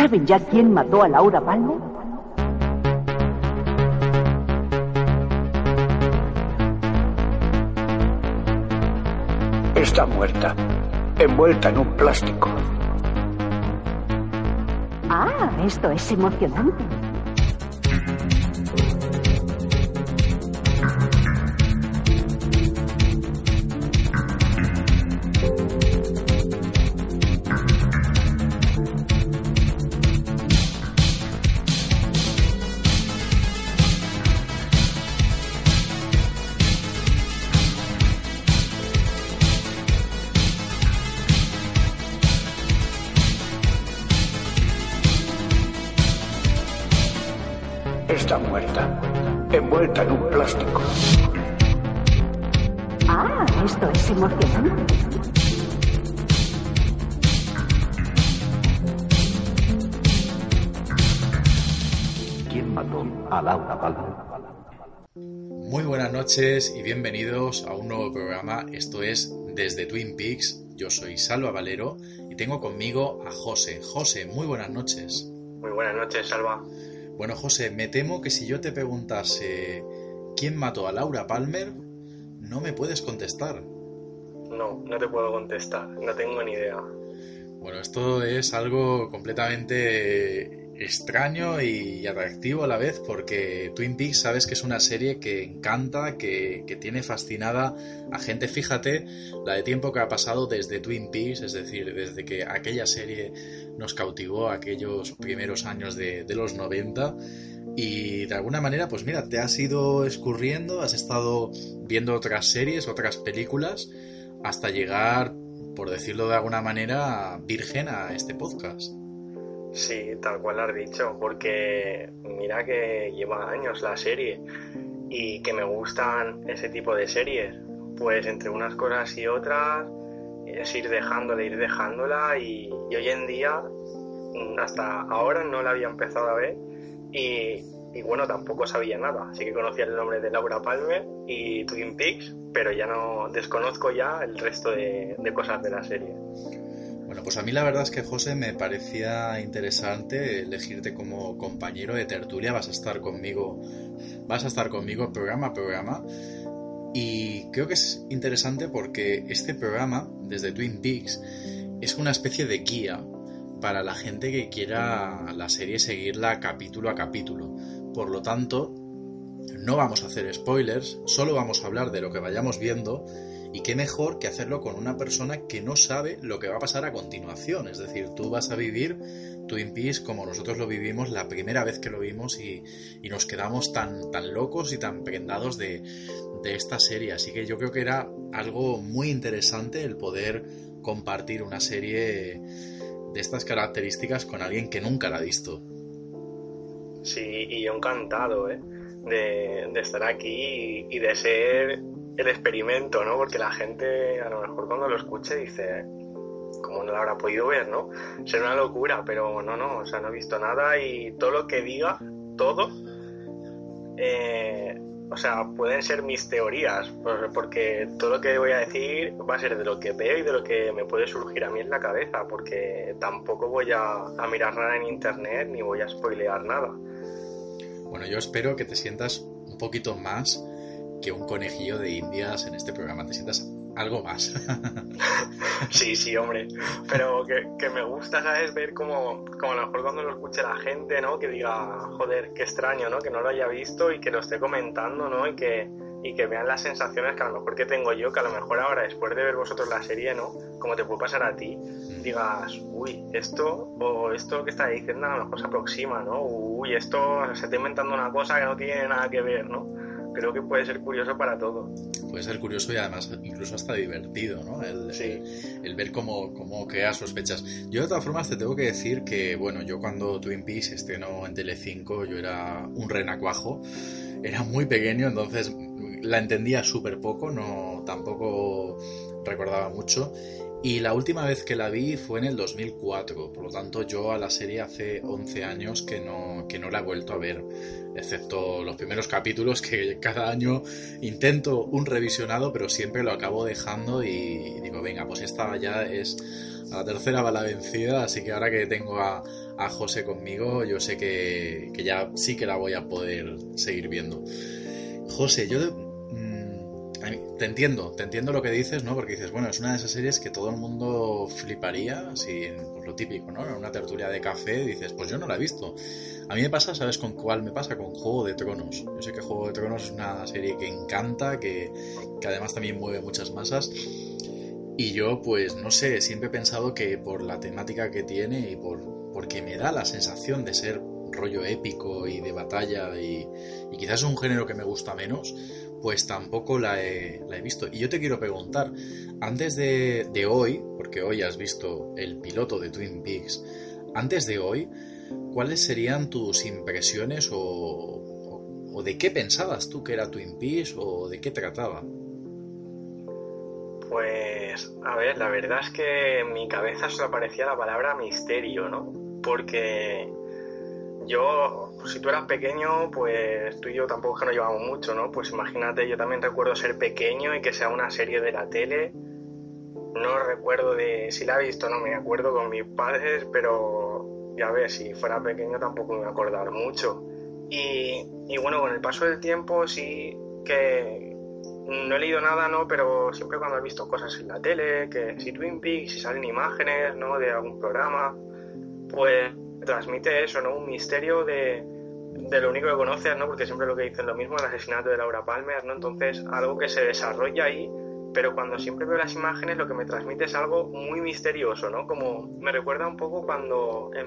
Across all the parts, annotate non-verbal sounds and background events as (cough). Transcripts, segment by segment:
¿Saben ya quién mató a Laura Palmer? Está muerta, envuelta en un plástico. Ah, esto es emocionante. ¿Quién mató a Laura Palmer? Muy buenas noches y bienvenidos a un nuevo programa. Esto es Desde Twin Peaks. Yo soy Salva Valero y tengo conmigo a José. José, muy buenas noches. Muy buenas noches, Salva. Bueno, José, me temo que si yo te preguntase quién mató a Laura Palmer, no me puedes contestar. No, no te puedo contestar, no tengo ni idea. Bueno, esto es algo completamente extraño y atractivo a la vez porque Twin Peaks sabes que es una serie que encanta, que, que, tiene fascinada a gente. Fíjate la de tiempo que ha pasado desde Twin Peaks, es decir, desde que aquella serie nos cautivó aquellos primeros años de, de los 90 y de alguna manera, pues mira, te has ido escurriendo, has estado viendo otras series, otras películas, hasta llegar, por decirlo de alguna manera, virgen a este podcast. Sí, tal cual has dicho, porque mira que lleva años la serie y que me gustan ese tipo de series. Pues entre unas cosas y otras es ir dejándola, ir dejándola y, y hoy en día hasta ahora no la había empezado a ver y, y, bueno, tampoco sabía nada. Así que conocía el nombre de Laura Palmer y Twin Peaks, pero ya no desconozco ya el resto de, de cosas de la serie. Bueno, pues a mí la verdad es que José me parecía interesante elegirte como compañero de tertulia. Vas a estar conmigo, vas a estar conmigo programa a programa. Y creo que es interesante porque este programa, desde Twin Peaks, es una especie de guía para la gente que quiera la serie seguirla capítulo a capítulo. Por lo tanto, no vamos a hacer spoilers, solo vamos a hablar de lo que vayamos viendo y qué mejor que hacerlo con una persona que no sabe lo que va a pasar a continuación. Es decir, tú vas a vivir Twin Peaks como nosotros lo vivimos la primera vez que lo vimos y, nos quedamos tan, tan locos y tan prendados de, de esta serie. Así que yo creo que era algo muy interesante el poder compartir una serie de estas características con alguien que nunca la ha visto. Sí, y yo encantado ¿eh? de, estar aquí y, y de ser el experimento, ¿no? Porque la gente a lo mejor cuando lo escuche dice, como no lo habrá podido ver, ¿no? Será una locura, pero no, no, o sea, no he visto nada y todo lo que diga, todo, eh, o sea, pueden ser mis teorías, porque todo lo que voy a decir va a ser de lo que veo y de lo que me puede surgir a mí en la cabeza, porque tampoco voy a, a mirar nada en internet ni voy a spoilear nada. Bueno, yo espero que te sientas un poquito más que un conejillo de indias en este programa. Te sientas algo más. (laughs) sí, sí, hombre. Pero que, que, me gusta, ¿sabes? Ver como, como a lo mejor cuando lo escuche la gente, ¿no? Que diga, joder, qué extraño, ¿no? Que no lo haya visto y que lo esté comentando, ¿no? Y que, y que vean las sensaciones que a lo mejor que tengo yo, que a lo mejor ahora, después de ver vosotros la serie, ¿no? Como te puede pasar a ti, digas, uy, esto o esto que está diciendo a lo mejor se aproxima, ¿no? Uy, esto se está inventando una cosa que no tiene nada que ver, ¿no? Creo que puede ser curioso para todo. Puede ser curioso y además incluso hasta divertido, ¿no? El, sí. el, el ver cómo, cómo crea sospechas. Yo de todas formas te tengo que decir que, bueno, yo cuando Twin Peaks estrenó en Telecinco, yo era un renacuajo, era muy pequeño, entonces la entendía súper poco, no tampoco recordaba mucho. Y la última vez que la vi fue en el 2004, por lo tanto yo a la serie hace 11 años que no, que no la he vuelto a ver, excepto los primeros capítulos que cada año intento un revisionado, pero siempre lo acabo dejando y digo, venga, pues esta ya es a la tercera va la vencida, así que ahora que tengo a, a José conmigo, yo sé que, que, ya sí que la voy a poder seguir viendo. José, yo te entiendo, te entiendo lo que dices, ¿no? Porque dices, bueno, es una de esas series que todo el mundo fliparía, si, pues lo típico, ¿no? En una tertulia de café dices, pues yo no la he visto. A mí me pasa, ¿sabes con cuál me pasa? Con Juego de Tronos. Yo sé que Juego de Tronos es una serie que encanta, que, que además también mueve muchas masas. Y yo, pues, no sé, siempre he pensado que por la temática que tiene y por, porque me da la sensación de ser rollo épico y de batalla y, y quizás es un género que me gusta menos, pues tampoco la he, la he visto. Y yo te quiero preguntar, antes de, hoy, porque hoy has visto el piloto de Twin Peaks, antes de hoy, ¿cuáles serían tus impresiones o, o, o de qué pensabas tú que era Twin Peaks o de qué trataba? Pues, a ver, la verdad es que en mi cabeza solo aparecía la palabra misterio, ¿no? Porque yo, si tú eras pequeño, pues tú y yo tampoco es que nos llevamos mucho, ¿no? Pues imagínate, yo también recuerdo ser pequeño y que sea una serie de la tele. No recuerdo de si la he visto, no me acuerdo con mis padres, pero ya ves, si fuera pequeño tampoco me voy a acordar mucho. Y, y bueno, con el paso del tiempo sí que no he leído nada, ¿no? Pero siempre cuando he visto cosas en la tele, que si Twin Peaks, si salen imágenes, ¿no? De algún programa, pues transmite eso, ¿no? Un misterio de, de, lo único que conoces, ¿no? Porque siempre lo que dicen lo mismo, el asesinato de Laura Palmer, ¿no? Entonces, algo que se desarrolla ahí, pero cuando siempre veo las imágenes, lo que me transmite es algo muy misterioso, ¿no? Como me recuerda un poco cuando en,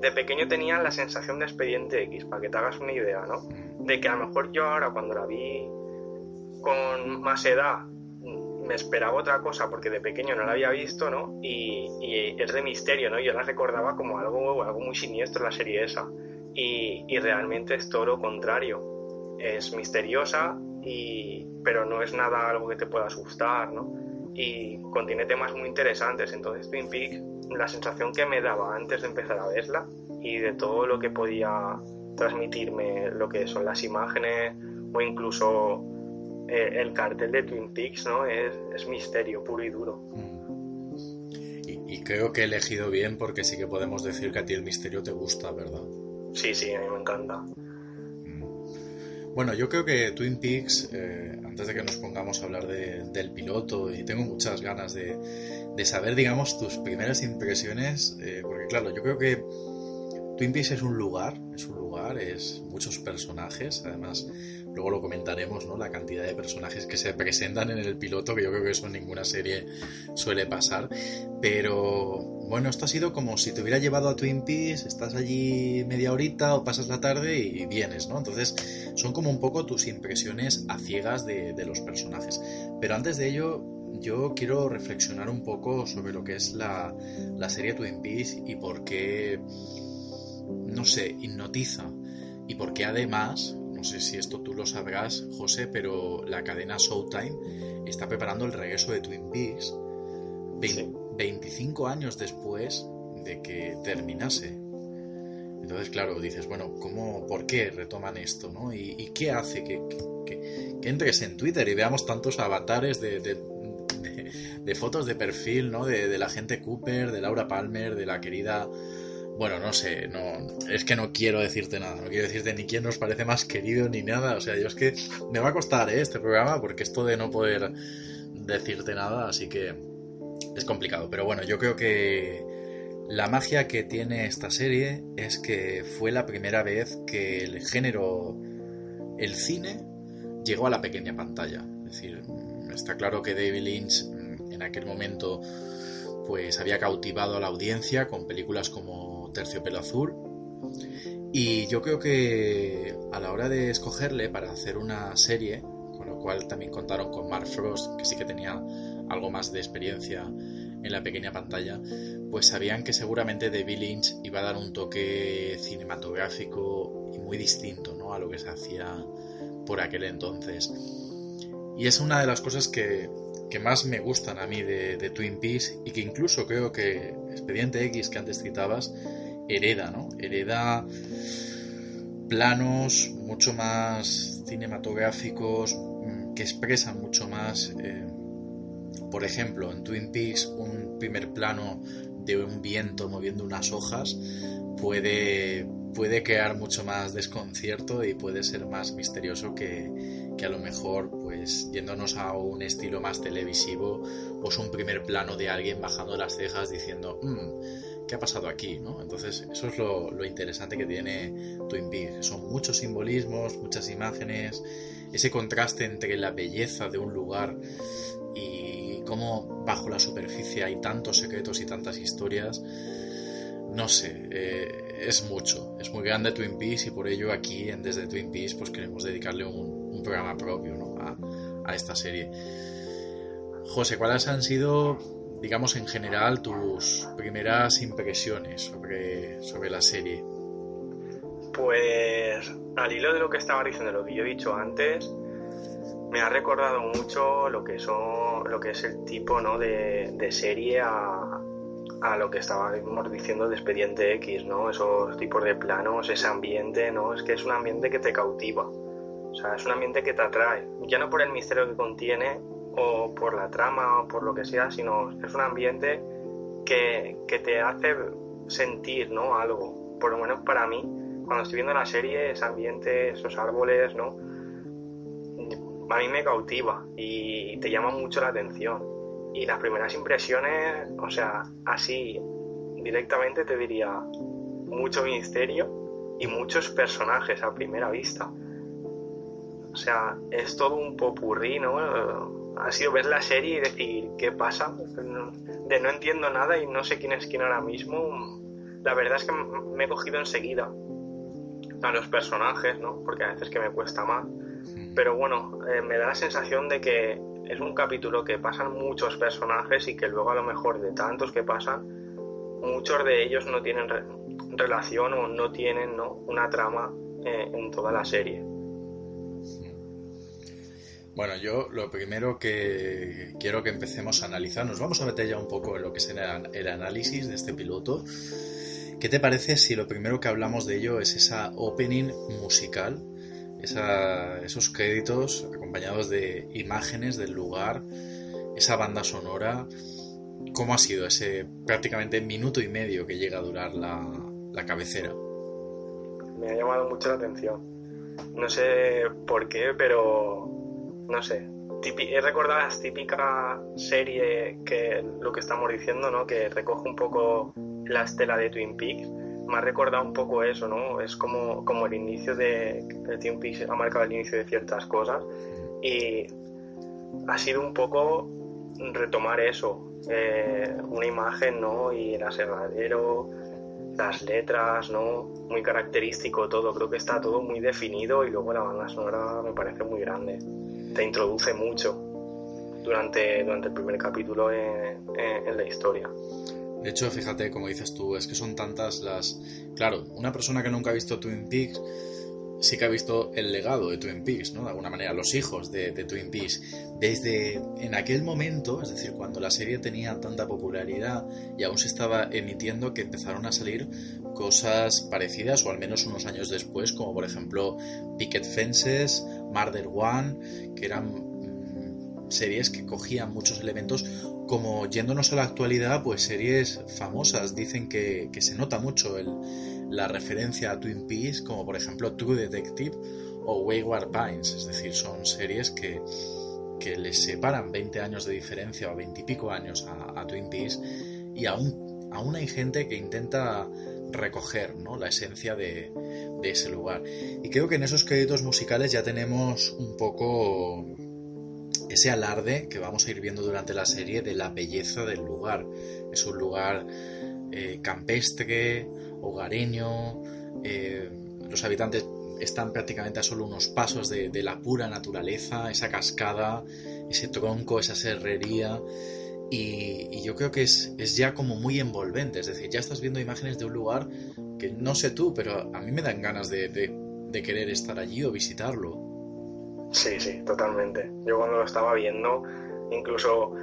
de pequeño tenía la sensación de expediente X, para que te hagas una idea, ¿no? De que a lo mejor yo ahora, cuando la vi con más edad, me esperaba otra cosa porque de pequeño no la había visto, ¿no? Y, es de misterio, ¿no? Yo la recordaba como algo, algo muy siniestro la serie esa. Y, y, realmente es todo lo contrario. Es misteriosa, y, pero no es nada algo que te pueda asustar, ¿no? Y contiene temas muy interesantes. Entonces Twin Peaks, la sensación que me daba antes de empezar a verla y de todo lo que podía transmitirme, lo que son las imágenes o incluso eh, el cartel de Twin Peaks, ¿no? Es, es misterio puro y duro. Mm. Y, y, creo que he elegido bien porque sí que podemos decir que a ti el misterio te gusta, ¿verdad? Sí, sí, a mí me encanta. Mm. Bueno, yo creo que Twin Peaks, eh, antes de que nos pongamos a hablar de, del piloto, y tengo muchas ganas de, de, saber, digamos, tus primeras impresiones, eh, porque claro, yo creo que Twin Peaks es un lugar, es un lugar, es muchos personajes, además luego lo comentaremos, ¿no? La cantidad de personajes que se presentan en el piloto, que yo creo que eso en ninguna serie suele pasar. Pero bueno, esto ha sido como si te hubiera llevado a Twin Peaks, estás allí media horita o pasas la tarde y vienes, ¿no? Entonces son como un poco tus impresiones a ciegas de, de los personajes. Pero antes de ello, yo quiero reflexionar un poco sobre lo que es la, la serie Twin Peaks y por qué, no sé, hipnotiza. Y por qué además no sé si esto tú lo sabrás, José, pero la cadena Showtime está preparando el regreso de Twin Peaks 20, sí. 25 años después de que terminase. Entonces, claro, dices, bueno, ¿cómo, ¿por qué retoman esto? ¿no? ¿Y, y qué hace que, que, que, entres en Twitter y veamos tantos avatares de, de, de, de fotos de perfil, ¿no? De, la gente Cooper, de Laura Palmer, de la querida bueno, no sé, no, es que no quiero decirte nada, no quiero decirte ni quién nos parece más querido ni nada, o sea, yo es que me va a costar ¿eh? este programa porque esto de no poder decirte nada, así que es complicado, pero bueno, yo creo que la magia que tiene esta serie es que fue la primera vez que el género, el cine, llegó a la pequeña pantalla, es decir, está claro que David Lynch en aquel momento pues había cautivado a la audiencia con películas como Terciopelo Azul. Y yo creo que a la hora de escogerle para hacer una serie, con lo cual también contaron con Mark Frost, que sí que tenía algo más de experiencia en la pequeña pantalla, pues sabían que seguramente David Lynch iba a dar un toque cinematográfico y muy distinto ¿no? a lo que se hacía por aquel entonces. Y es una de las cosas que, que más me gustan a mí de, Twin Peaks y que incluso creo que Expediente X que antes citabas hereda, ¿no? Hereda planos mucho más cinematográficos que expresan mucho más eh, por ejemplo, en Twin Peaks un primer plano de un viento moviendo unas hojas puede, puede crear mucho más desconcierto y puede ser más misterioso que, que a lo mejor pues yéndonos a un estilo más televisivo pues un primer plano de alguien bajando las cejas diciendo mm, ¿qué ha pasado aquí? ¿no? Entonces eso es lo, lo interesante que tiene Twin Peaks son muchos simbolismos, muchas imágenes ese contraste entre la belleza de un lugar y cómo bajo la superficie hay tantos secretos y tantas historias no sé, eh, es mucho, es muy grande Twin Peaks y por ello aquí en Desde Twin Peaks pues queremos dedicarle un, programa propio ¿no? a, a, esta serie. José, ¿cuáles han sido, digamos en general, tus primeras impresiones sobre, sobre la serie? Pues al hilo de lo que estaba diciendo, lo que yo he dicho antes, me ha recordado mucho lo que son, lo que es el tipo ¿no? de, de serie a, a lo que estábamos diciendo de Expediente X, ¿no? Esos tipos de planos, ese ambiente, ¿no? Es que es un ambiente que te cautiva. O sea, es un ambiente que te atrae. Ya no por el misterio que contiene o por la trama o por lo que sea, sino es un ambiente que, que te hace sentir, ¿no? Algo. Por lo menos para mí, cuando estoy viendo la serie, ese ambiente, esos árboles, ¿no? A mí me cautiva y te llama mucho la atención. Y las primeras impresiones, o sea, así directamente te diría mucho misterio y muchos personajes a primera vista. O sea, es todo un popurrí, ¿no? Ha sido ver la serie y decir, ¿qué pasa? De no entiendo nada y no sé quién es quién ahora mismo. La verdad es que me he cogido enseguida a los personajes, ¿no? Porque a veces que me cuesta más. Pero bueno, eh, me da la sensación de que es un capítulo que pasan muchos personajes y que luego a lo mejor de tantos que pasan, muchos de ellos no tienen relación o no tienen ¿no? una trama eh, en toda la serie. Bueno, yo lo primero que quiero que empecemos a analizar, nos vamos a meter ya un poco en lo que es el análisis de este piloto. ¿Qué te parece si lo primero que hablamos de ello es esa opening musical esos créditos acompañados de imágenes del lugar, esa banda sonora, ¿cómo ha sido ese prácticamente minuto y medio que llega a durar la, la cabecera? Me ha llamado mucho la atención. No sé por qué, pero no sé. He recordado la típica serie que lo que estamos diciendo, ¿no? Que recoge un poco la estela de Twin Peaks me ha recordado un poco eso, ¿no? Es como, como el inicio de... El Team Peaks ha marcado el inicio de ciertas cosas y ha sido un poco retomar eso, eh, una imagen, ¿no? Y el aserradero, las letras, ¿no? Muy característico todo, creo que está todo muy definido y luego la banda sonora me parece muy grande, te introduce mucho durante, durante el primer capítulo en, en la historia. De hecho, fíjate, como dices tú, es que son tantas las... Claro, una persona que nunca ha visto Twin Peaks sí que ha visto el legado de Twin Peaks, ¿no? De alguna manera, los hijos de, Twin Peaks. Desde en aquel momento, es decir, cuando la serie tenía tanta popularidad y aún se estaba emitiendo, que empezaron a salir cosas parecidas, o al menos unos años después, como por ejemplo Picket Fences, Murder One, que eran mm, series que cogían muchos elementos como yéndonos a la actualidad, pues series famosas. Dicen que, se nota mucho la referencia a Twin Peaks, como por ejemplo True Detective o Wayward Pines, es decir, son series que, que les separan 20 años de diferencia o 20 y pico años a, Twin Peaks. Y aún, aún hay gente que intenta recoger ¿no? la esencia de, ese lugar. Y creo que en esos créditos musicales ya tenemos un poco ese alarde que vamos a ir viendo durante la serie de la belleza del lugar. Es un lugar eh, campestre, hogareño, eh, los habitantes están prácticamente a solo unos pasos de, la pura naturaleza, esa cascada, ese tronco, esa serrería. Y, yo creo que es, ya como muy envolvente, es decir, ya estás viendo imágenes de un lugar que no sé tú, pero a mí me dan ganas de querer estar allí o visitarlo. Sí, sí, totalmente. Yo cuando lo estaba viendo, incluso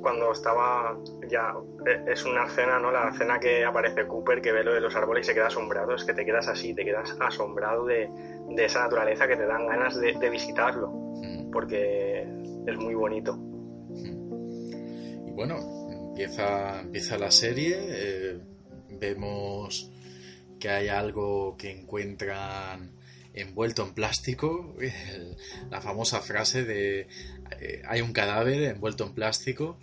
cuando estaba ya e, es una escena, ¿no? La escena que aparece Cooper, que ve lo de los árboles y se queda asombrado, es que te quedas así, te quedas asombrado de, esa naturaleza que te dan ganas de, visitarlo, mm. porque es muy bonito. Bueno, empieza, empieza la serie, eh, vemos que hay algo que encuentran envuelto en plástico, la famosa frase de eh, hay un cadáver envuelto en plástico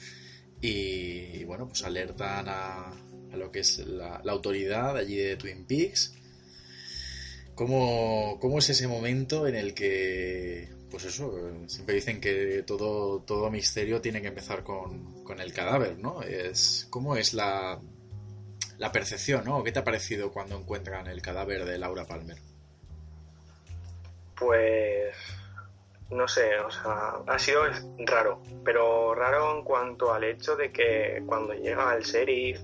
y, bueno, pues alertan a, a lo que es la, la, autoridad allí de Twin Peaks. ¿Cómo, ¿Cómo es ese momento en el que pues eso, siempre dicen que todo, todo misterio tiene que empezar con, con el cadáver, ¿no? Es, ¿Cómo es la, la percepción, ¿no? ¿Qué te ha parecido cuando encuentran el cadáver de Laura Palmer? Pues no sé, o sea, ha sido raro, pero raro en cuanto al hecho de que cuando llega el sheriff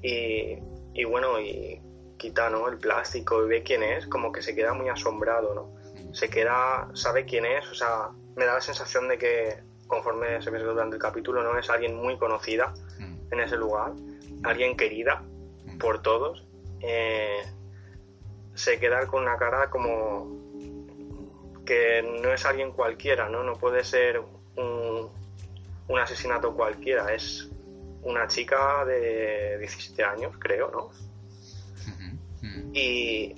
y, y bueno, y quita ¿no? el plástico y ve quién es, como que se queda muy asombrado, ¿no? Se queda, sabe quién es, o sea, me da la sensación de que conforme se ve durante el capítulo, no es alguien muy conocida mm. en ese lugar, alguien querida mm. por todos. Eh, se queda con una cara como que no es alguien cualquiera, ¿no? No puede ser un, un asesinato cualquiera, es una chica de 17 años, creo, ¿no? Y,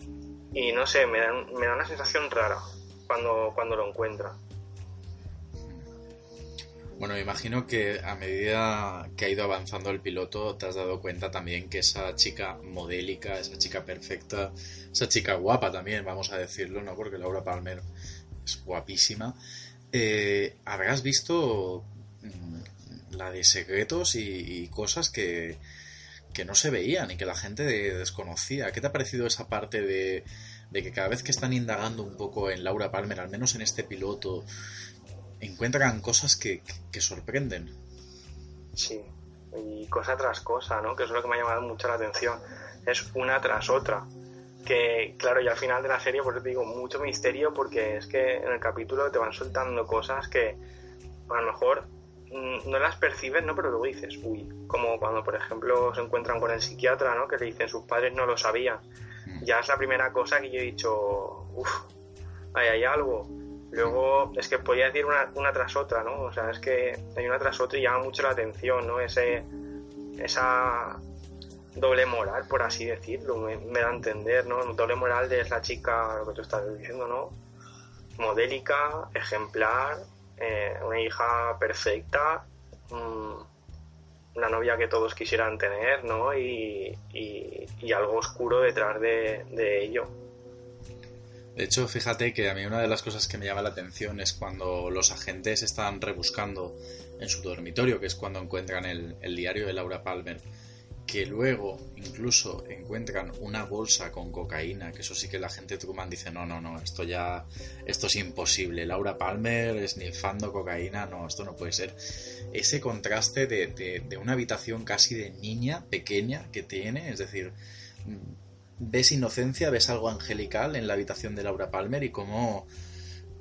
y, no sé, me da, me da una sensación rara cuando, cuando lo encuentra. Bueno, imagino que a medida que ha ido avanzando el piloto te has dado cuenta también que esa chica modélica, esa chica perfecta, esa chica guapa también, vamos a decirlo, ¿no? Porque Laura Palmer es guapísima. Eh, habrás visto mm, la de secretos y, cosas que, que, no se veían y que la gente desconocía. ¿Qué te ha parecido esa parte de, que cada vez que están indagando un poco en Laura Palmer, al menos en este piloto, encuentran cosas que, sorprenden. Sí, y cosa tras cosa, ¿no? Que es lo que me ha llamado mucho la atención. Es una tras otra. Que, claro, y al final de la serie, por eso te digo, mucho misterio, porque es que en el capítulo te van soltando cosas que a lo mejor no las percibes, ¿no? Pero luego dices, uy, como cuando, por ejemplo, se encuentran con el psiquiatra, ¿no? Que le dicen sus padres no lo sabían. Mm. Ya es la primera cosa que yo he dicho, uff, ahí hay algo. Luego, es que podía decir una, una, tras otra, ¿no? O sea, es que hay una tras otra y llama mucho la atención, ¿no? Ese, esa doble moral, por así decirlo, me, da a entender, ¿no? Doble moral de es la chica, lo que tú estás diciendo, ¿no? Modélica, ejemplar, eh, una hija perfecta, mm, una novia que todos quisieran tener, ¿no? Y, algo oscuro detrás de, de ello. De hecho, fíjate que a mí una de las cosas que me llama la atención es cuando los agentes están rebuscando en su dormitorio, que es cuando encuentran el, diario de Laura Palmer, que luego incluso encuentran una bolsa con cocaína, que eso sí que la gente Truman dice, no, no, no, esto ya, esto es imposible, Laura Palmer esnifando cocaína, no, esto no puede ser. Ese contraste de, de una habitación casi de niña pequeña que tiene, es decir, ves inocencia, ves algo angelical en la habitación de Laura Palmer y cómo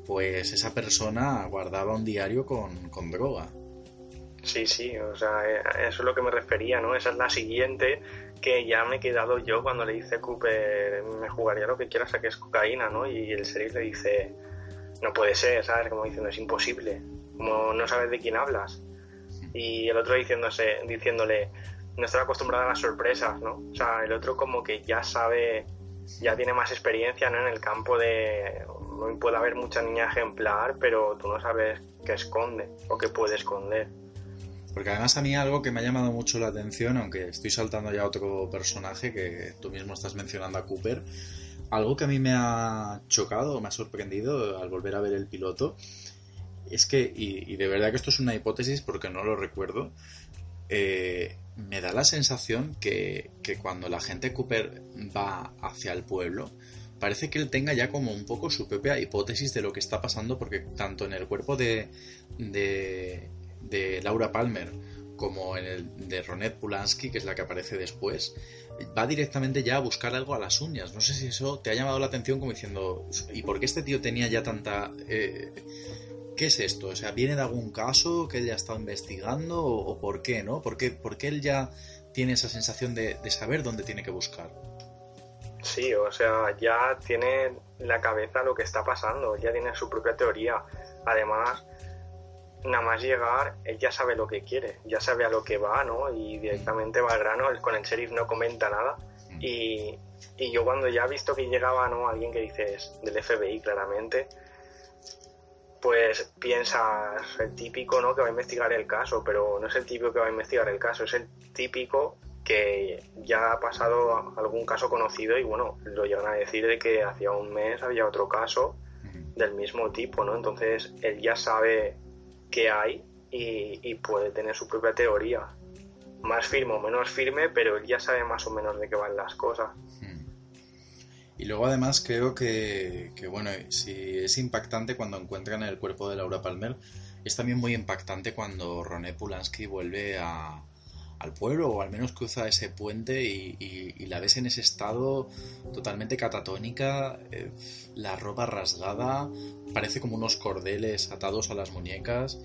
pues esa persona guardaba un diario con, con droga. Sí, sí, o sea, eh, eso es lo que me refería, ¿no? Esa es la siguiente que ya me he quedado yo cuando le dice Cooper, me jugaría lo que quieras a que es cocaína, ¿no? Y el sheriff le dice, no puede ser, ¿sabes? Como diciendo, es imposible, como no sabes de quién hablas. Y el otro diciéndose, diciéndole, no estar acostumbrado a las sorpresas, ¿no? O sea, el otro como que ya sabe, ya tiene más experiencia, ¿no? En el campo de, puede haber mucha niña ejemplar, pero tú no sabes qué esconde o qué puede esconder. Porque además a mí algo que me ha llamado mucho la atención, aunque estoy saltando ya a otro personaje que tú mismo estás mencionando a Cooper, algo que a mí me ha chocado, me ha sorprendido al volver a ver el piloto, es que, y, de verdad que esto es una hipótesis porque no lo recuerdo, eh, me da la sensación que, cuando la gente Cooper va hacia el pueblo, parece que él tenga ya como un poco su propia hipótesis de lo que está pasando, porque tanto en el cuerpo de, de, Laura Palmer como en el de Ronette Pulansky, que es la que aparece después, va directamente ya a buscar algo a las uñas. No sé si eso te ha llamado la atención como diciendo, ¿y por qué este tío tenía ya tanta... Eh, ¿Qué es esto? O sea, ¿viene de algún caso que él ya está investigando o, por qué, no? ¿Por qué, él ya tiene esa sensación de, saber dónde tiene que buscar? Sí, o sea, ya tiene la cabeza lo que está pasando, ya tiene su propia teoría. Además, nada más llegar, él ya sabe lo que quiere, ya sabe a lo que va, ¿no? Y directamente va al grano, él con el sheriff no comenta nada. Y, y yo cuando ya he visto que llegaba, ¿no? Alguien que dices del FBI claramente, pues piensas el típico, ¿no? Que va a investigar el caso, pero no es el típico que va a investigar el caso, es el típico que ya ha pasado algún caso conocido y bueno, lo llegan a decir de que hacía un mes había otro caso del mismo tipo, ¿no? Entonces él ya sabe qué hay y, puede tener su propia teoría. Más firme o menos firme, pero él ya sabe más o menos de qué van las cosas. Y luego además creo que, que, bueno, si es impactante cuando encuentran el cuerpo de Laura Palmer, es también muy impactante cuando Roné Pulansky vuelve a, al pueblo o al menos cruza ese puente y, la ves en ese estado totalmente catatónica, eh, la ropa rasgada, parece como unos cordeles atados a las muñecas.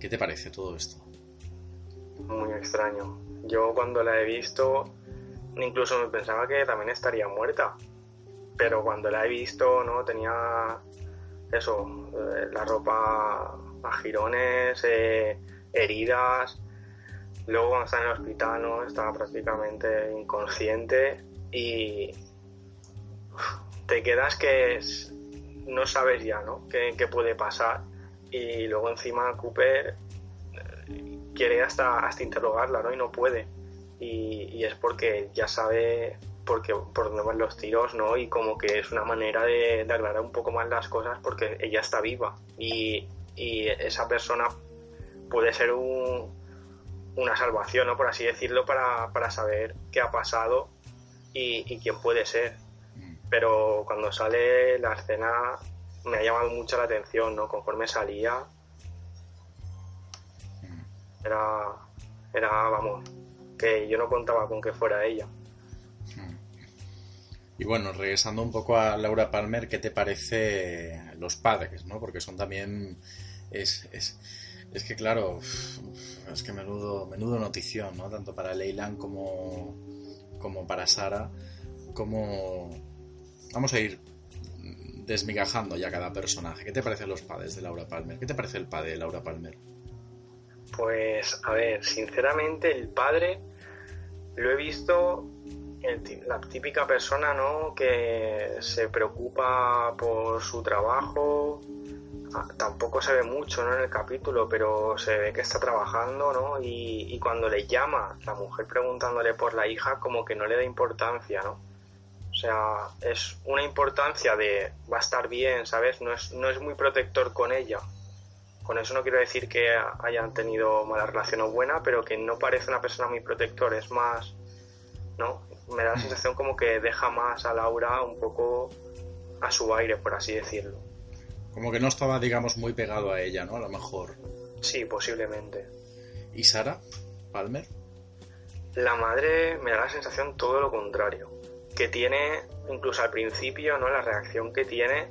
¿Qué te parece todo esto? Muy extraño. Yo cuando la he visto incluso me pensaba que también estaría muerta, pero cuando la he visto no tenía eso, eh, la ropa a jirones, eh, heridas, Luego cuando está en el hospital, ¿no? Estaba prácticamente inconsciente y te quedas que no sabes ya, ¿no? ¿Qué, puede pasar? Y luego encima Cooper eh, quiere hasta, hasta interrogarla, ¿no? Y no puede. Y, es porque ya sabe porque, por dónde van los tiros, ¿no? Y como que es una manera de, aclarar un poco más las cosas porque ella está viva. Y, y esa persona puede ser un, una salvación, ¿no? por así decirlo, para, para saber qué ha pasado y, quién puede ser. Pero cuando sale la escena me ha llamado mucho la atención, ¿no? Conforme salía, era, era, vamos, que yo no contaba con que fuera ella. Y bueno, regresando un poco a Laura Palmer, ¿qué te parece los padres, no? Porque son también... es, es que claro, es que menudo, menudo notición, ¿no? Tanto para Leyland como, como para Sara, como... Vamos a ir desmigajando ya cada personaje. ¿Qué te parecen los padres de Laura Palmer? ¿Qué te parece el padre de Laura Palmer? Pues, a ver, sinceramente el padre lo he visto la típica persona, ¿no? Que se preocupa por su trabajo, tampoco se ve mucho ¿no? en el capítulo, pero se ve que está trabajando, ¿no? Y, cuando le llama la mujer preguntándole por la hija, como que no le da importancia, ¿no? O sea, es una importancia de va a estar bien, ¿sabes? No es, no es muy protector con ella. Con eso no quiero decir que hayan tenido mala relación o buena, pero que no parece una persona muy protector, es más, ¿no? Me da la sensación como que deja más a Laura un poco a su aire, por así decirlo. Como que no estaba, digamos, muy pegado a ella, ¿no? A lo mejor. Sí, posiblemente. ¿Y Sara Palmer? La madre me da la sensación todo lo contrario. Que tiene, incluso al principio, ¿no? La reacción que tiene,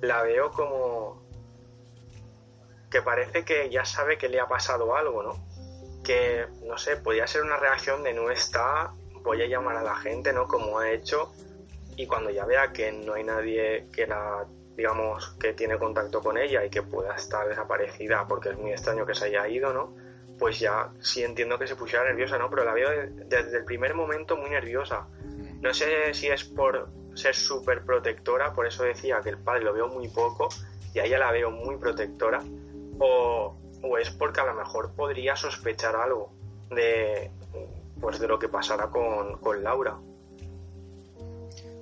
la veo como que parece que ya sabe que le ha pasado algo, ¿no? Que, no sé, podría ser una reacción de no está, voy a llamar a la gente, ¿no? Como ha hecho, y cuando ya vea que no hay nadie que la digamos, que tiene contacto con ella y que pueda estar desaparecida porque es muy extraño que se haya ido, ¿no? Pues ya sí entiendo que se pusiera nerviosa, ¿no? Pero la veo desde el primer momento muy nerviosa. No sé si es por ser súper protectora, por eso decía que el padre lo veo muy poco y a ella la veo muy protectora, o, o es porque a lo mejor podría sospechar algo de, pues de lo que pasará con, con Laura.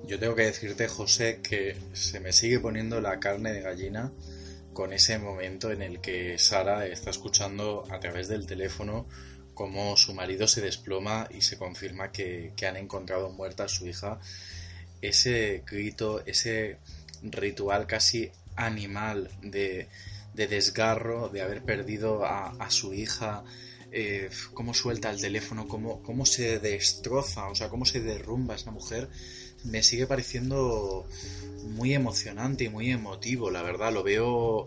Yo tengo que decirte, José, que se me sigue poniendo la carne de gallina con ese momento en el que Sara está escuchando a través del teléfono cómo su marido se desploma y se confirma que, han encontrado muerta a su hija. Ese grito, ese ritual casi animal de, desgarro, de haber perdido a, su hija, eh, cómo suelta el teléfono, cómo, cómo se destroza, o sea, cómo se derrumba esa mujer, me sigue pareciendo muy emocionante y muy emotivo, la verdad, lo veo...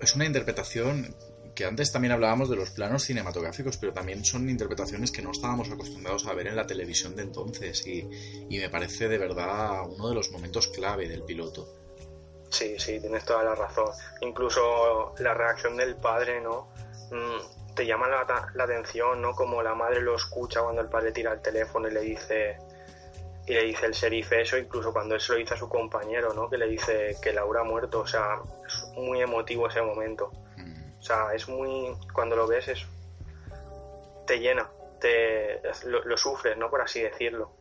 Es una interpretación que antes también hablábamos de los planos cinematográficos, pero también son interpretaciones que no estábamos acostumbrados a ver en la televisión de entonces y, me parece de verdad uno de los momentos clave del piloto. Sí, sí, tienes toda la razón. Incluso la reacción del padre, ¿no? Mm, te llama la, la, atención, ¿no? Como la madre lo escucha cuando el padre tira el teléfono y le dice y le dice el sheriff eso, incluso cuando él se lo dice a su compañero, ¿no? Que le dice que Laura ha muerto, o sea, es muy emotivo ese momento. O sea, es muy cuando lo ves es te llena, te lo, lo sufres, ¿no? Por así decirlo.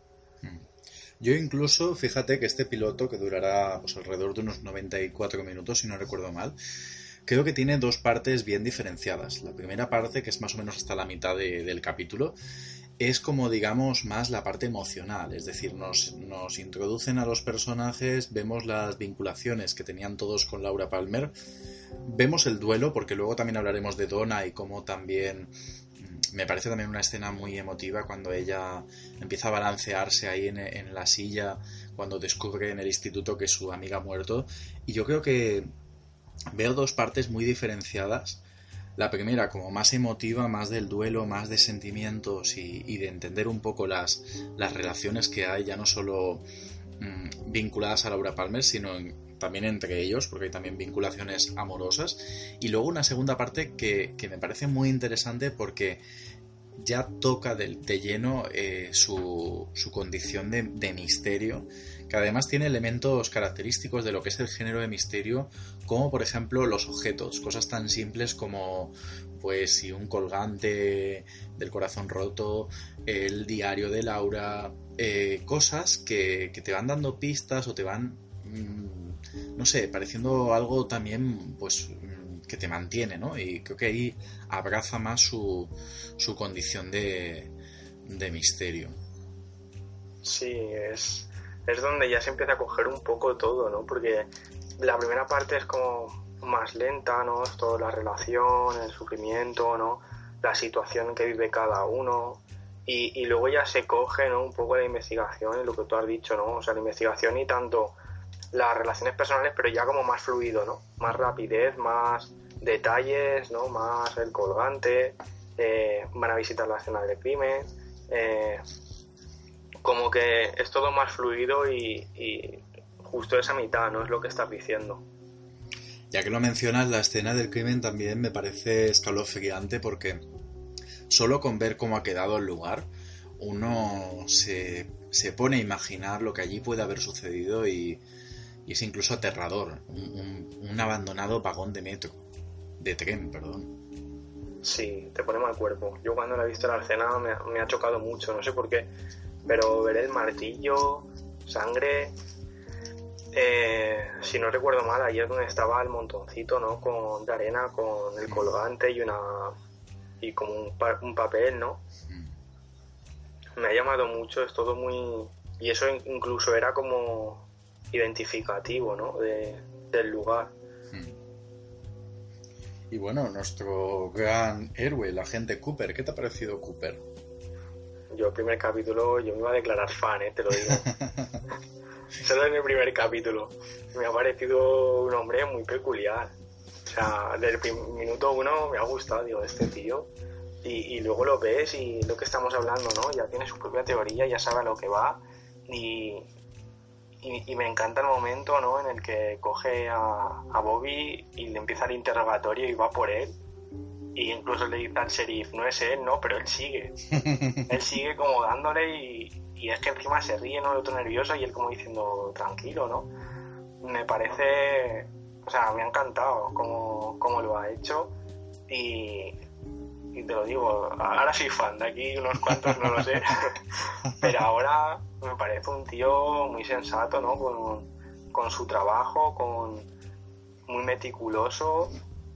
Yo incluso, fíjate que este piloto, que durará pues, alrededor de unos 94 minutos, si no recuerdo mal, creo que tiene dos partes bien diferenciadas. La primera parte, que es más o menos hasta la mitad de, del capítulo, es como digamos más la parte emocional, es decir, nos, nos introducen a los personajes, vemos las vinculaciones que tenían todos con Laura Palmer, vemos el duelo, porque luego también hablaremos de Donna y cómo también me parece también una escena muy emotiva cuando ella empieza a balancearse ahí en, la silla, cuando descubre en el instituto que su amiga ha muerto. Y yo creo que veo dos partes muy diferenciadas. La primera como más emotiva, más del duelo, más de sentimientos y, de entender un poco las, las relaciones que hay, ya no solo mm, vinculadas a Laura Palmer, sino también entre ellos, porque hay también vinculaciones amorosas. Y luego una segunda parte que, me parece muy interesante porque ya toca de, de lleno eh, su, su, condición de, misterio, que además tiene elementos característicos de lo que es el género de misterio, como por ejemplo los objetos, cosas tan simples como pues si un colgante del corazón roto, el diario de Laura, eh, cosas que, te van dando pistas o te van mm, no sé, pareciendo algo también, pues, que te mantiene, ¿no? Y creo que ahí abraza más su, su condición de, de misterio. Sí, es, es donde ya se empieza a coger un poco todo, ¿no? Porque la primera parte es como más lenta, ¿no? Es toda la relación, el sufrimiento, ¿no? La situación que vive cada uno. Y, luego ya se coge, ¿no? Un poco la investigación y lo que tú has dicho, ¿no? O sea, la investigación y tanto las relaciones personales, pero ya como más fluido, ¿no? Más rapidez, más detalles, ¿no? Más el colgante, eh, van a visitar la escena del crimen, eh, como que es todo más fluido y, y, justo esa mitad, ¿no? Es lo que estás diciendo. Ya que lo mencionas, la escena del crimen también me parece escalofriante porque solo con ver cómo ha quedado el lugar, uno se, se pone a imaginar lo que allí puede haber sucedido y, y es incluso aterrador, un, abandonado vagón de metro, de tren, perdón. Sí, te pone mal cuerpo. Yo cuando la he visto en la escena me, ha chocado mucho, no sé por qué, pero ver el martillo, sangre, eh, si no recuerdo mal, ayer donde estaba el montoncito, ¿no? Con de arena, con el colgante y una y como un, un papel, ¿no? Mm. Me ha llamado mucho, es todo muy y eso incluso era como identificativo ¿no? de, del lugar. Hmm. Y bueno, nuestro gran héroe, el agente Cooper, ¿qué te ha parecido Cooper? Yo el primer capítulo, yo me iba a declarar fan, ¿eh? te lo digo. (laughs) Solo en el primer capítulo. Me ha parecido un hombre muy peculiar. O sea, desde el minuto uno me ha gustado, digo, este tío. Y, y, luego lo ves y lo que estamos hablando, ¿no? Ya tiene su propia teoría, ya sabe a lo que va. Y, y, me encanta el momento ¿no? en el que coge a, Bobby y le empieza el interrogatorio y va por él. Y incluso le dice al sheriff, no es él, no, pero él sigue. (laughs) él sigue como dándole y, y, es que encima se ríe, ¿no? El otro nervioso y él como diciendo, tranquilo, ¿no? Me parece, o sea, me ha encantado cómo, cómo lo ha hecho y, y te lo digo, ahora soy fan, de aquí unos cuantos no lo sé, (laughs) pero ahora me parece un tío muy sensato, ¿no? Con, su trabajo, con muy meticuloso,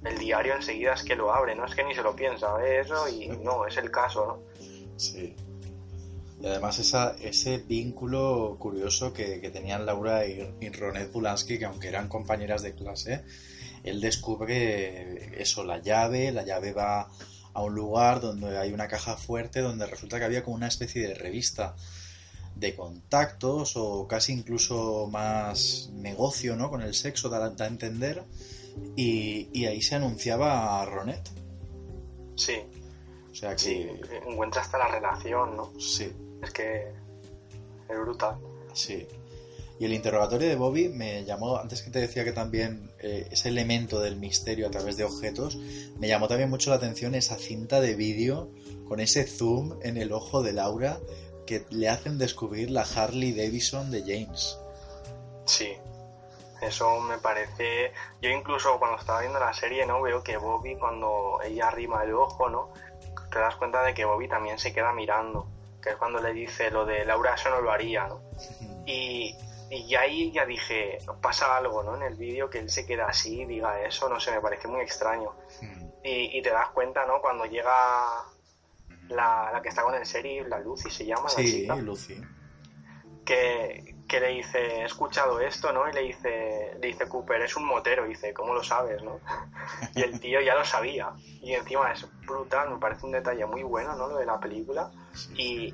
el diario enseguida es que lo abre, no es que ni se lo piensa, ¿ves? eso y no, es el caso, ¿no? Sí. Y además esa, ese vínculo curioso que, tenían Laura y, y Ronet Pulansky, que aunque eran compañeras de clase, él descubre eso, la llave, la llave va a un lugar donde hay una caja fuerte donde resulta que había como una especie de revista de contactos o casi incluso más negocio ¿no? con el sexo, da, a entender. Y, ahí se anunciaba a Ronet. Sí. O sea que... Sí, encuentra hasta la relación, ¿no? Sí. Es que es brutal. Sí. Y el interrogatorio de Bobby me llamó, antes que te decía que también eh, ese elemento del misterio a través de objetos, me llamó también mucho la atención esa cinta de vídeo con ese zoom en el ojo de Laura que le hacen descubrir la Harley Davidson de James. Sí, eso me parece. Yo incluso cuando estaba viendo la serie, ¿no? Veo que Bobby, cuando ella arrima el ojo, ¿no? Te das cuenta de que Bobby también se queda mirando. Que es cuando le dice lo de Laura, eso no lo haría, ¿no? (laughs) Y, y ahí ya dije, pasa algo, ¿no? En el vídeo que él se queda así, diga eso, no sé, me parece muy extraño. Y, y te das cuenta, ¿no? Cuando llega la, la que está con el serie, la Lucy se llama, la Sí, chica, Lucy. que, que le dice, he escuchado esto, ¿no? Y le dice, le dice Cooper, es un motero, y dice, ¿cómo lo sabes, no? (laughs) Y el tío ya lo sabía. Y encima es brutal, me parece un detalle muy bueno, ¿no? Lo de la película. Y,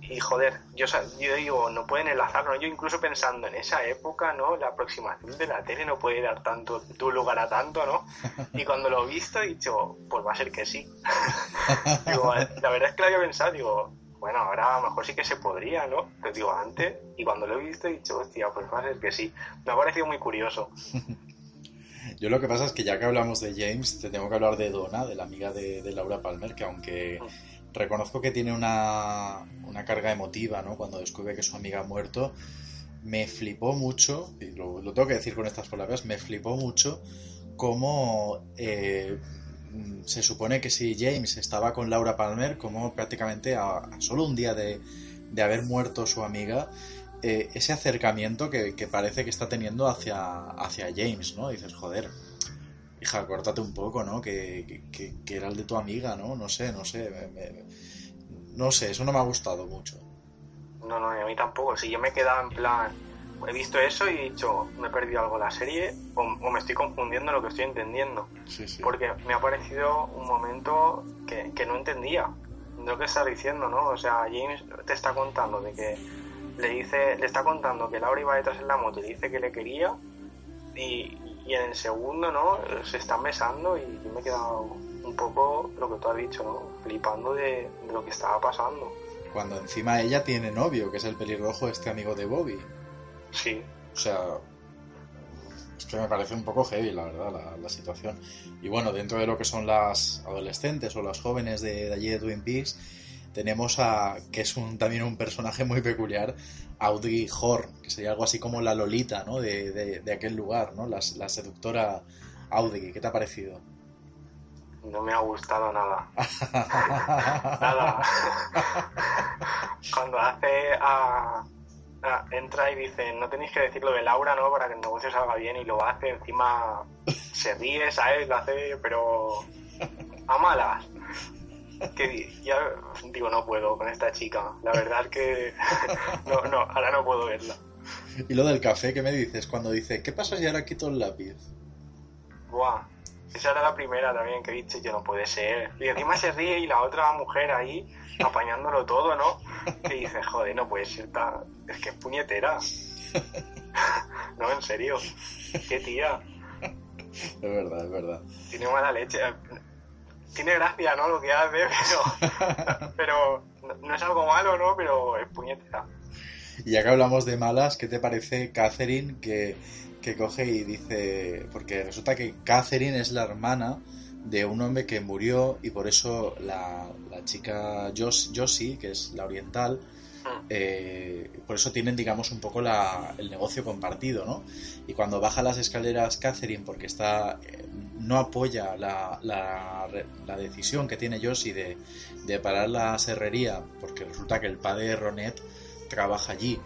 y joder, yo, yo digo, no pueden enlazarlo. ¿no? Yo incluso pensando en esa época, ¿no? La aproximación de la tele no puede dar tanto, tu lugar a tanto, ¿no? (laughs) Y cuando lo he visto he dicho, pues va a ser que sí. (laughs) digo, la verdad es que lo había pensado, digo, bueno, ahora a lo mejor sí que se podría, ¿no? Pero digo, antes, y cuando lo he visto he dicho, hostia, pues va a ser que sí. Me ha parecido muy curioso. (laughs) Yo lo que pasa es que ya que hablamos de James, te tengo que hablar de Donna, de la amiga de, de Laura Palmer, que aunque reconozco que tiene una, una carga emotiva, ¿no? Cuando descubre que su amiga ha muerto, me flipó mucho, y lo, lo tengo que decir con estas palabras, me flipó mucho cómo eh, mm, se supone que si James estaba con Laura Palmer, como prácticamente a, solo un día de, de haber muerto su amiga, eh, ese acercamiento que, que parece que está teniendo hacia, hacia James, ¿no? Dices, joder, hija, córtate un poco, ¿no? Que, que- que- era el de tu amiga, ¿no? No sé, no sé. me- me- no sé, eso no me ha gustado mucho. No, no, a mí tampoco. Si yo me he quedado en plan, he visto eso y he dicho, me he perdido algo la serie o, o me estoy confundiendo en lo que estoy entendiendo. Sí, sí. Porque me ha parecido un momento que, que no entendía lo que estás diciendo, ¿no? O sea, James te está contando de que le dice, le está contando que Laura iba detrás en la moto y le dice que le quería y, y en el segundo, ¿no? Se están besando y yo me he quedado un poco lo que tú has dicho, ¿no? Flipando de, de lo que estaba pasando. Cuando encima ella tiene novio, que es el pelirrojo este amigo de Bobby. Sí, O sea, es que me parece un poco heavy, la verdad, la, la situación. Y bueno, dentro de lo que son las adolescentes o las jóvenes de, de allí de Twin Peaks, tenemos a, que es un, también un personaje muy peculiar, Audrey Horn, que sería algo así como la Lolita, ¿no? De, de- de aquel lugar, ¿no? La, la seductora Audrey, ¿qué te ha parecido? no me ha gustado nada. (laughs) Nada. (laughs) Cuando hace a, a- entra y dice, no tenéis que decir lo de Laura, ¿no? Para que el negocio salga bien y lo hace, encima se ríe, ¿sabes? Lo hace, pero a malas. Que ya digo, no puedo con esta chica. La verdad es que (laughs) no, no, ahora no puedo verla. Y lo del café, ¿qué me dices? Cuando dice, ¿qué pasa si ahora quito el lápiz? Buah. Esa era la primera también que dicho, yo no puede ser. Y encima se ríe y la otra mujer ahí apañándolo todo, ¿no? Que dice, joder, no puede ser tan... Es que es puñetera. (laughs) no, en serio. Qué tía. Es verdad, es verdad. Tiene mala leche. Tiene gracia, ¿no? Lo que hace, pero... (laughs) Pero no- no es algo malo, ¿no? Pero es puñetera. Y ya que hablamos de malas, ¿qué te parece Catherine que, que coge y dice, porque resulta que Catherine es la hermana de un hombre que murió y por eso la, la chica Jos- Josie, que es la oriental, eh, por eso tienen, digamos, un poco la- el negocio compartido, ¿no? Y cuando baja las escaleras Catherine, porque está eh, no apoya la, la- la decisión que tiene Josie de, de parar la serrería, porque resulta que el padre de Ronet trabaja allí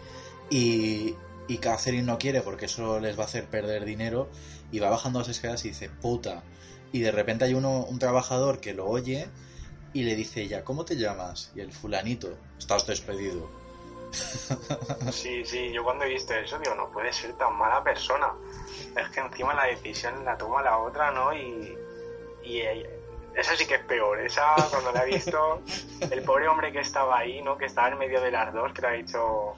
y, y Catherine no quiere porque eso les va a hacer perder dinero y va bajando las escaleras y dice puta y de repente hay uno un trabajador que lo oye y le dice ella ¿cómo te llamas? y el fulanito estás despedido (laughs) Sí, sí, yo cuando he visto eso digo, no puede ser tan mala persona. Es que encima la decisión la toma la otra, ¿no? Y, y ella- esa sí que es peor. Esa cuando la he visto, el pobre hombre que estaba ahí, ¿no? Que estaba en medio de las dos, que le ha dicho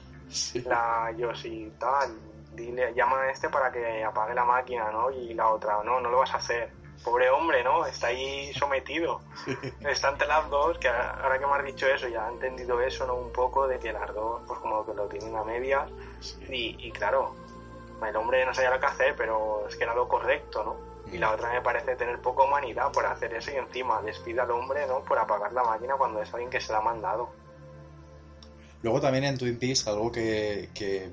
la Yoshi tal, dile, llama a este para que apague la máquina, ¿no? Y la otra, no, no lo vas a hacer. Pobre hombre, ¿no? Está ahí sometido. (laughs) Está entre las dos, que ahora que me has dicho eso, ya he entendido eso, ¿no? Un poco de que las dos, pues como que lo tienen a medias. Y, y claro, el hombre no sabía lo que hacer, pero es que era lo correcto, ¿no? Y la otra me parece tener poca humanidad por hacer eso y encima despide al hombre, ¿no? Por apagar la máquina cuando es alguien que se la ha mandado. Luego también en Twin Peaks algo que,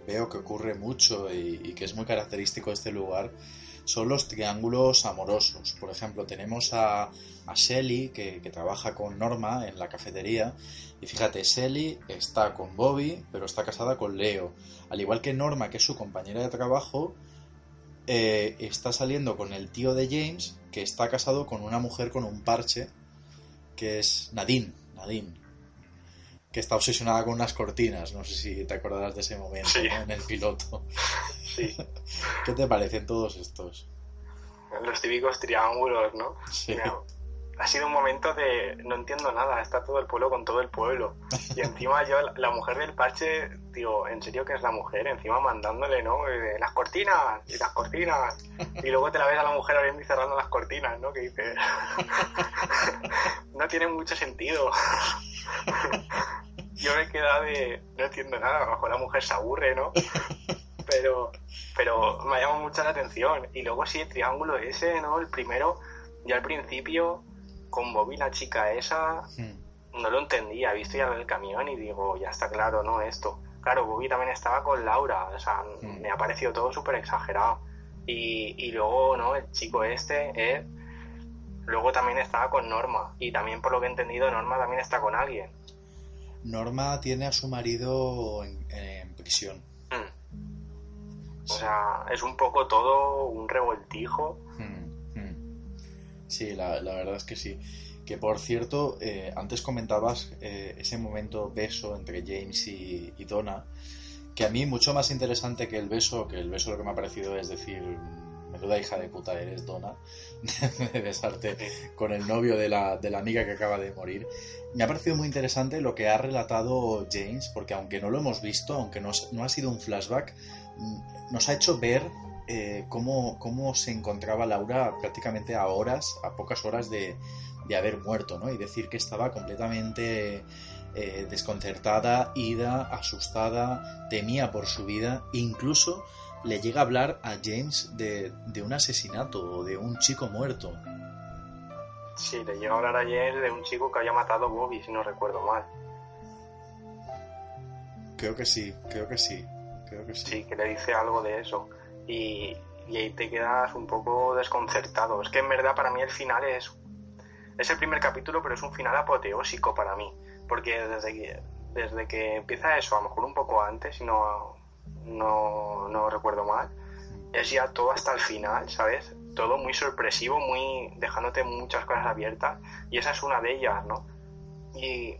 veo que ocurre mucho y, que es muy característico de este lugar son los triángulos amorosos. Por ejemplo, tenemos a, a Shelly que, que, trabaja con Norma en la cafetería y fíjate, Shelly está con Bobby pero está casada con Leo. Al igual que Norma, que es su compañera de trabajo, eh, está saliendo con el tío de James que está casado con una mujer con un parche que es Nadine. Nadine que está obsesionada con unas cortinas. No sé si te acordarás de ese momento sí. ¿no? en el piloto. (laughs) Sí. ¿Qué te parecen todos estos? Los típicos triángulos, ¿no? Sí. Mira, ha sido un momento de no entiendo nada, está todo el pueblo con todo el pueblo. Y encima yo, la mujer del parche, digo, ¿en serio que es la mujer? Encima mandándole, ¿no? Eh, las cortinas, y las cortinas. Y luego te la ves a la mujer abriendo y cerrando las cortinas, ¿no? Que dice, (laughs) no tiene mucho sentido. (laughs) yo me he quedado de, no entiendo nada, a lo mejor la mujer se aburre, ¿no? Pero, pero me ha llamado mucho la atención. Y luego sí, el triángulo ese, ¿no? El primero, yo al principio con Bobby, la chica esa, hmm. no lo entendía. He visto ya el camión y digo, ya está claro, ¿no? Esto. Claro, Bobby también estaba con Laura, o sea, hmm. me ha parecido todo súper exagerado. Y, y, luego, ¿no? El chico este, Ed, luego también estaba con Norma. Y también, por lo que he entendido, Norma también está con alguien. Norma tiene a su marido en, en prisión. Hmm. O sea, es un poco todo un revoltijo. Sí, la, verdad es que sí. Que por cierto, eh, antes comentabas eh, ese momento beso entre James y, Donna, que a mí mucho más interesante que el beso, que el beso lo que me ha parecido es decir, menuda hija de puta eres Donna, (laughs) de besarte con el novio de la, de la amiga que acaba de morir. Me ha parecido muy interesante lo que ha relatado James, porque aunque no lo hemos visto, aunque no, no ha sido un flashback, nos ha hecho ver eh, cómo, cómo, se encontraba Laura prácticamente a horas, a pocas horas de, de haber muerto, ¿no? Y decir que estaba completamente eh, desconcertada, ida, asustada, temía por su vida, incluso le llega a hablar a James de, de un asesinato o de un chico muerto. Sí, le llega a hablar a James de un chico que había matado a Bobby, si no recuerdo mal. Creo que sí, creo que sí, creo que sí. Sí, que le dice algo de eso y, ahí te quedas un poco desconcertado. Es que en verdad para mí el final es, es el primer capítulo, pero es un final apoteósico para mí, porque desde que, desde que empieza eso, a lo mejor un poco antes, si no, no, no recuerdo mal, es ya todo hasta el final, ¿sabes? Todo muy sorpresivo, muy dejándote muchas cosas abiertas, y esa es una de ellas, ¿no? Y,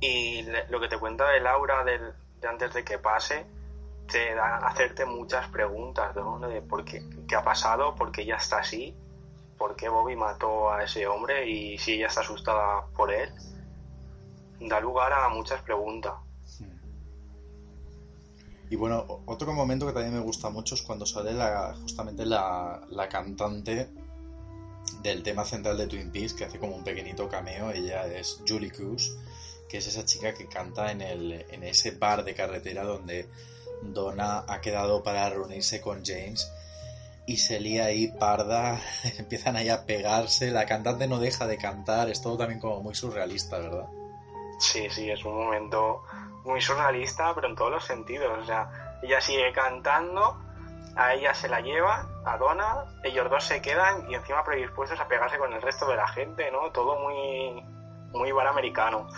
y lo que te cuenta de Laura del, de antes de que pase, te da hacerte muchas preguntas, ¿no? De por qué, qué ha pasado, por qué ella está así, por qué Bobby mató a ese hombre y si ella está asustada por él. Da lugar a muchas preguntas. Y bueno, otro momento que también me gusta mucho es cuando sale la, justamente la, la cantante del tema central de Twin Peaks, que hace como un pequeñito cameo. Ella es Julie Cruz, que es esa chica que canta en, el, en ese bar de carretera donde Donna ha quedado para reunirse con James y se lía ahí parda, (laughs) empiezan ahí a pegarse, la cantante no deja de cantar, es todo también como muy surrealista, ¿verdad? Sí, sí, es un momento muy surrealista, pero en todos los sentidos, o sea, ella sigue cantando, a ella se la lleva, a Donna, ellos dos se quedan y encima predispuestos a pegarse con el resto de la gente, ¿no? Todo muy, muy bar americano.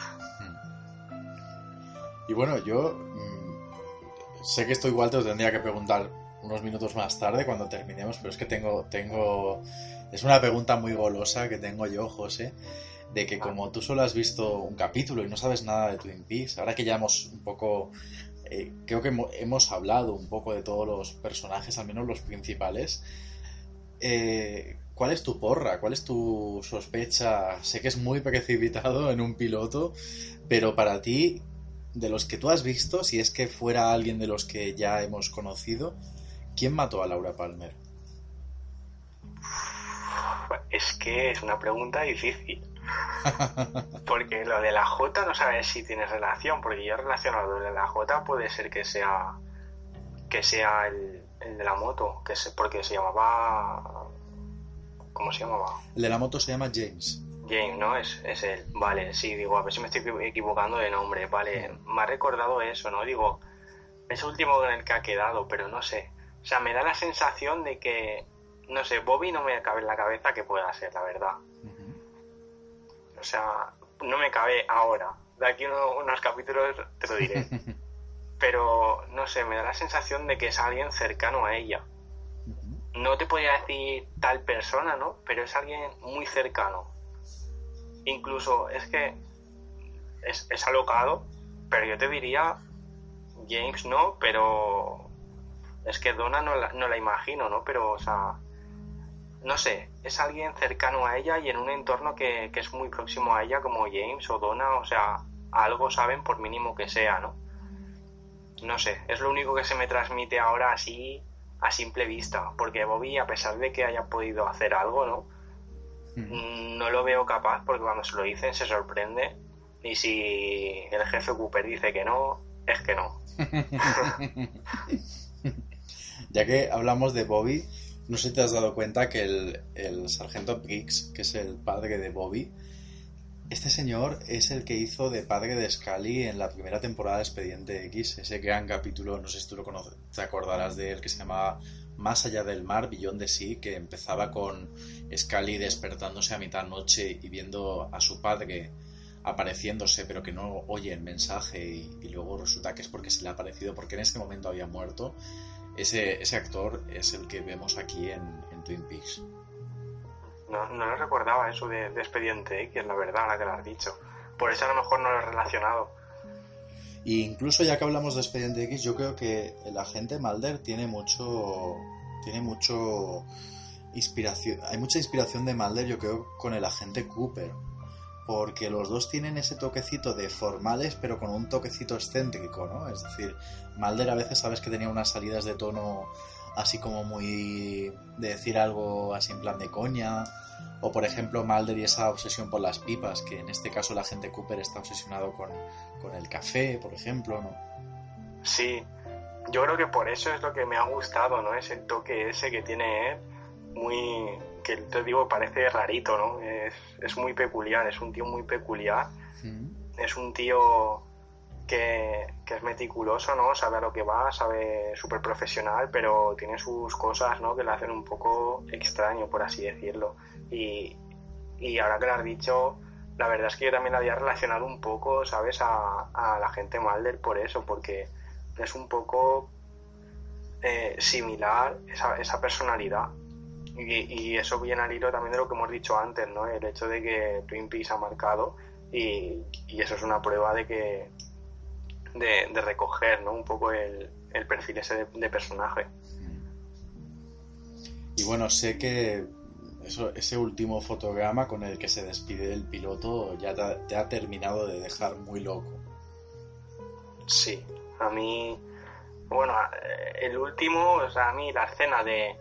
Y bueno, yo sé que esto igual te lo tendría que preguntar unos minutos más tarde cuando terminemos, pero es que tengo, tengo, es una pregunta muy golosa que tengo yo, José, de que como tú solo has visto un capítulo y no sabes nada de Twin Peaks, ahora que ya hemos un poco, eh, creo que hemos hablado un poco de todos los personajes, al menos los principales, eh, ¿cuál es tu porra? ¿Cuál es tu sospecha? Sé que es muy precipitado en un piloto, pero para ti, de los que tú has visto, si es que fuera alguien de los que ya hemos conocido, ¿quién mató a Laura Palmer? Es que es una pregunta difícil. (laughs) Porque lo de la J no sabes si tiene relación, porque yo relacionado lo de la J puede ser que sea que sea el, el de la moto, que es porque se llamaba ¿cómo se llamaba? El de la moto se llama James. James, ¿no? Es, es él. Vale, sí, digo, a ver si me estoy equivocando de nombre. Vale, me ha recordado eso, ¿no? Digo, es el último en el que ha quedado, pero no sé. O sea, me da la sensación de que, no sé, Bobby no me cabe en la cabeza que pueda ser, la verdad. O sea, no me cabe ahora. De aquí uno- unos capítulos te lo diré. (laughs) Pero, no sé, me da la sensación de que es alguien cercano a ella. No te podría decir tal persona, ¿no? Pero es alguien muy cercano. Incluso es que es, es alocado, pero yo te diría James no, pero es que Donna no la, no la imagino, ¿no? Pero, o sea, no sé, es alguien cercano a ella y en un entorno que, que es muy próximo a ella, como James o Donna, o sea, algo saben por mínimo que sea, ¿no? No sé, es lo único que se me transmite ahora así a simple vista, porque Bobby, a pesar de que haya podido hacer algo, ¿no? No lo veo capaz porque cuando se lo dicen se sorprende y si el jefe Cooper dice que no, es que no. (laughs) Ya que hablamos de Bobby, no sé si te has dado cuenta que el, el sargento Briggs, que es el padre de Bobby, este señor es el que hizo de padre de Scully en la primera temporada de Expediente X, ese gran capítulo, no sé si tú lo conoces, te acordarás de él, que se llamaba Más allá del mar, Beyond the Sea, que empezaba con Scully despertándose a mitad noche y viendo a su padre apareciéndose, pero que no oye el mensaje y, luego resulta que es porque se le ha aparecido, porque en ese momento había muerto. Ese, ese actor es el que vemos aquí en, en Twin Peaks. No, no lo recordaba eso de, de Expediente X, la verdad, ahora que lo has dicho. Por eso a lo mejor no lo he relacionado. E incluso ya que hablamos de Expediente X, yo creo que el agente Mulder tiene mucho. Tiene mucho. Inspiración. Hay mucha inspiración de Mulder, yo creo, con el agente Cooper. Porque los dos tienen ese toquecito de formales, pero con un toquecito excéntrico, ¿no? Es decir, Mulder a veces sabes que tenía unas salidas de tono así como muy. de decir algo así en plan de coña. O por ejemplo, Mulder y esa obsesión por las pipas, que en este caso el agente Cooper está obsesionado con, con el café, por ejemplo, ¿no? Sí, yo creo que por eso es lo que me ha gustado, ¿no? Ese toque ese que tiene él, muy, que te digo, parece rarito, ¿no? Es, es muy peculiar, es un tío muy peculiar, es un tío que, es meticuloso, ¿no? Sabe a lo que va, sabe súper profesional, pero tiene sus cosas, ¿no? Que le hacen un poco extraño, por así decirlo. Y, ahora que lo has dicho, la verdad es que yo también la había relacionado un poco, ¿sabes? A, la gente Mulder por eso, porque es un poco eh, similar esa, esa personalidad. Y, y eso viene al hilo también de lo que hemos dicho antes, ¿no? El hecho de que Twin Peaks ha marcado y, y eso es una prueba de que de, de recoger, ¿no? Un poco el, el perfil ese de, de personaje. Y bueno, sé que eso, ese último fotograma con el que se despide el piloto ya te ha, te ha terminado de dejar muy loco. Sí, a mí, bueno, el último, o sea, a mí la escena de,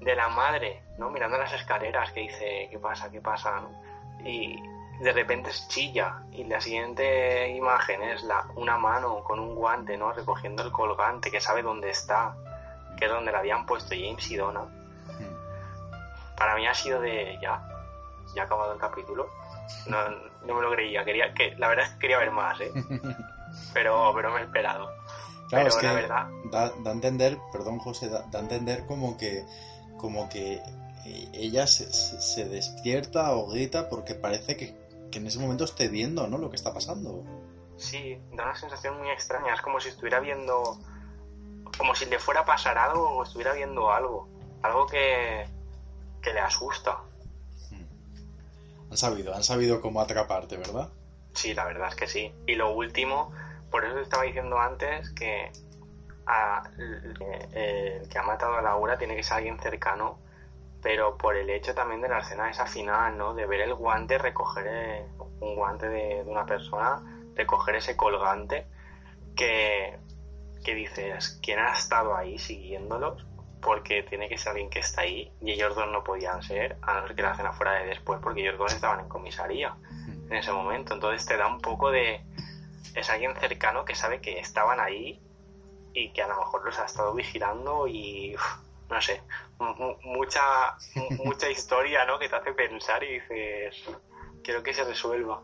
de la madre, ¿no? Mirando las escaleras que dice, ¿qué pasa? ¿Qué pasa? ¿no? Y de repente es chilla y la siguiente imagen es la, una mano con un guante, ¿no? Recogiendo el colgante que sabe dónde está, que es donde la habían puesto James y Donna. Para mí ha sido de ya, ya ha acabado el capítulo. No, no me lo creía, quería que la verdad es que quería ver más, ¿eh? (laughs) Pero, pero me he esperado. Claro, pero es que la verdad, da, da a entender, perdón José, da, da a entender como que, como que eh, ella se- se despierta o grita porque parece que, que en ese momento esté viendo, ¿no? Lo que está pasando. sí, da una sensación muy extraña. Es como si estuviera viendo, como si le fuera a pasar algo o estuviera viendo algo. Algo que, que le asusta. Han sabido, han sabido cómo atraparte, ¿verdad? Sí, la verdad es que sí. Y lo último, por eso te estaba diciendo antes que a- el que ha matado a Laura tiene que ser alguien cercano, pero por el hecho también de la escena esa final, ¿no? De ver el guante, recoger eh, un guante de, de una persona, recoger ese colgante que, que dices, ¿quién ha estado ahí siguiéndolos? porque tiene que ser alguien que está ahí y ellos dos no podían ser, a no ser que la cena fuera de después, porque ellos dos estaban en comisaría en ese momento. Entonces te da un poco de... Es alguien cercano que sabe que estaban ahí y que a lo mejor los ha estado vigilando y... no sé, mu- mucha, mu- mucha historia, ¿no? Que te hace pensar y dices, quiero que se resuelva.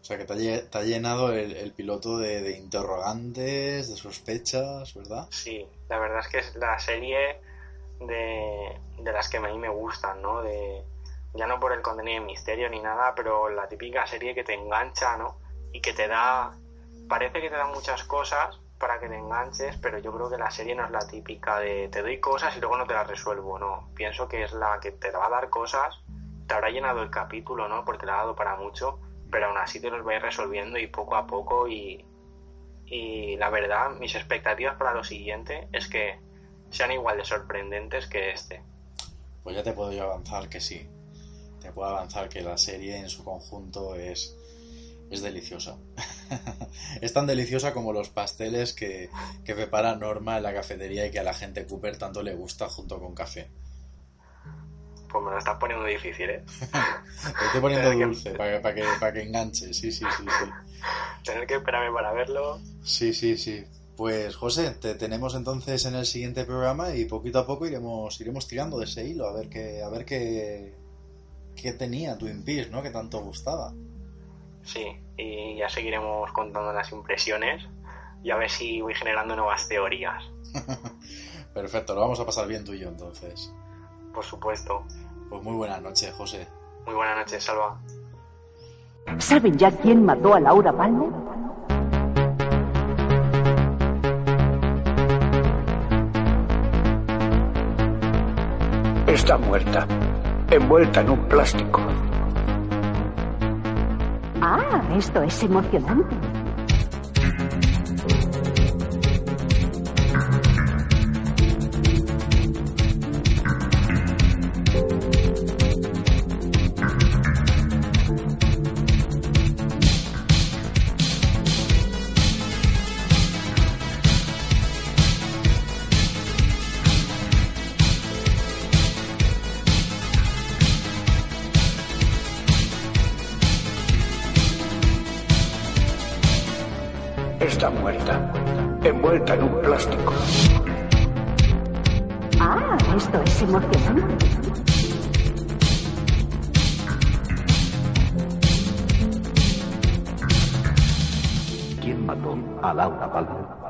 O sea que te ha, lle- te ha llenado el, el piloto de, de interrogantes, de sospechas, ¿verdad? Sí, la verdad es que es la serie de, de las que a mí me gustan, ¿no? De, ya no por el contenido de misterio ni nada, pero la típica serie que te engancha, ¿no? Y que te da, parece que te da muchas cosas para que te enganches, pero yo creo que la serie no es la típica de te doy cosas y luego no te las resuelvo, no. Pienso que es la que te va a dar cosas, te habrá llenado el capítulo, ¿no? Porque le ha dado para mucho, pero aún así te los va a ir resolviendo y poco a poco y, y la verdad, mis expectativas para lo siguiente es que sean igual de sorprendentes que este. Pues ya te puedo yo avanzar que sí. Te puedo avanzar que la serie en su conjunto es, es deliciosa. (laughs) es tan deliciosa como los pasteles que, que prepara Norma en la cafetería y que a la gente Cooper tanto le gusta junto con café. Pues me lo estás poniendo difícil, ¿eh? Te (laughs) estoy poniendo Tener que- dulce para que, para que, para que enganche. Sí, sí, sí, sí. Tener que esperarme para verlo. Sí, sí, sí. Pues José, te tenemos entonces en el siguiente programa y poquito a poco iremos, iremos tirando de ese hilo a ver qué, a ver qué, qué tenía Twin Peaks, ¿no? Que tanto gustaba. Sí, y ya seguiremos contando las impresiones y a ver si voy generando nuevas teorías. (laughs) Perfecto, lo vamos a pasar bien tú y yo entonces. Por supuesto. Pues muy buenas noches, José. Muy buenas noches, Salva. ¿Saben ya quién mató a Laura Palmer? Está muerta, envuelta en un plástico. Ah, esto es emocionante. Envuelta en un plástico. Ah, esto es emocionante. ¿Quién mató a Laura Palmer?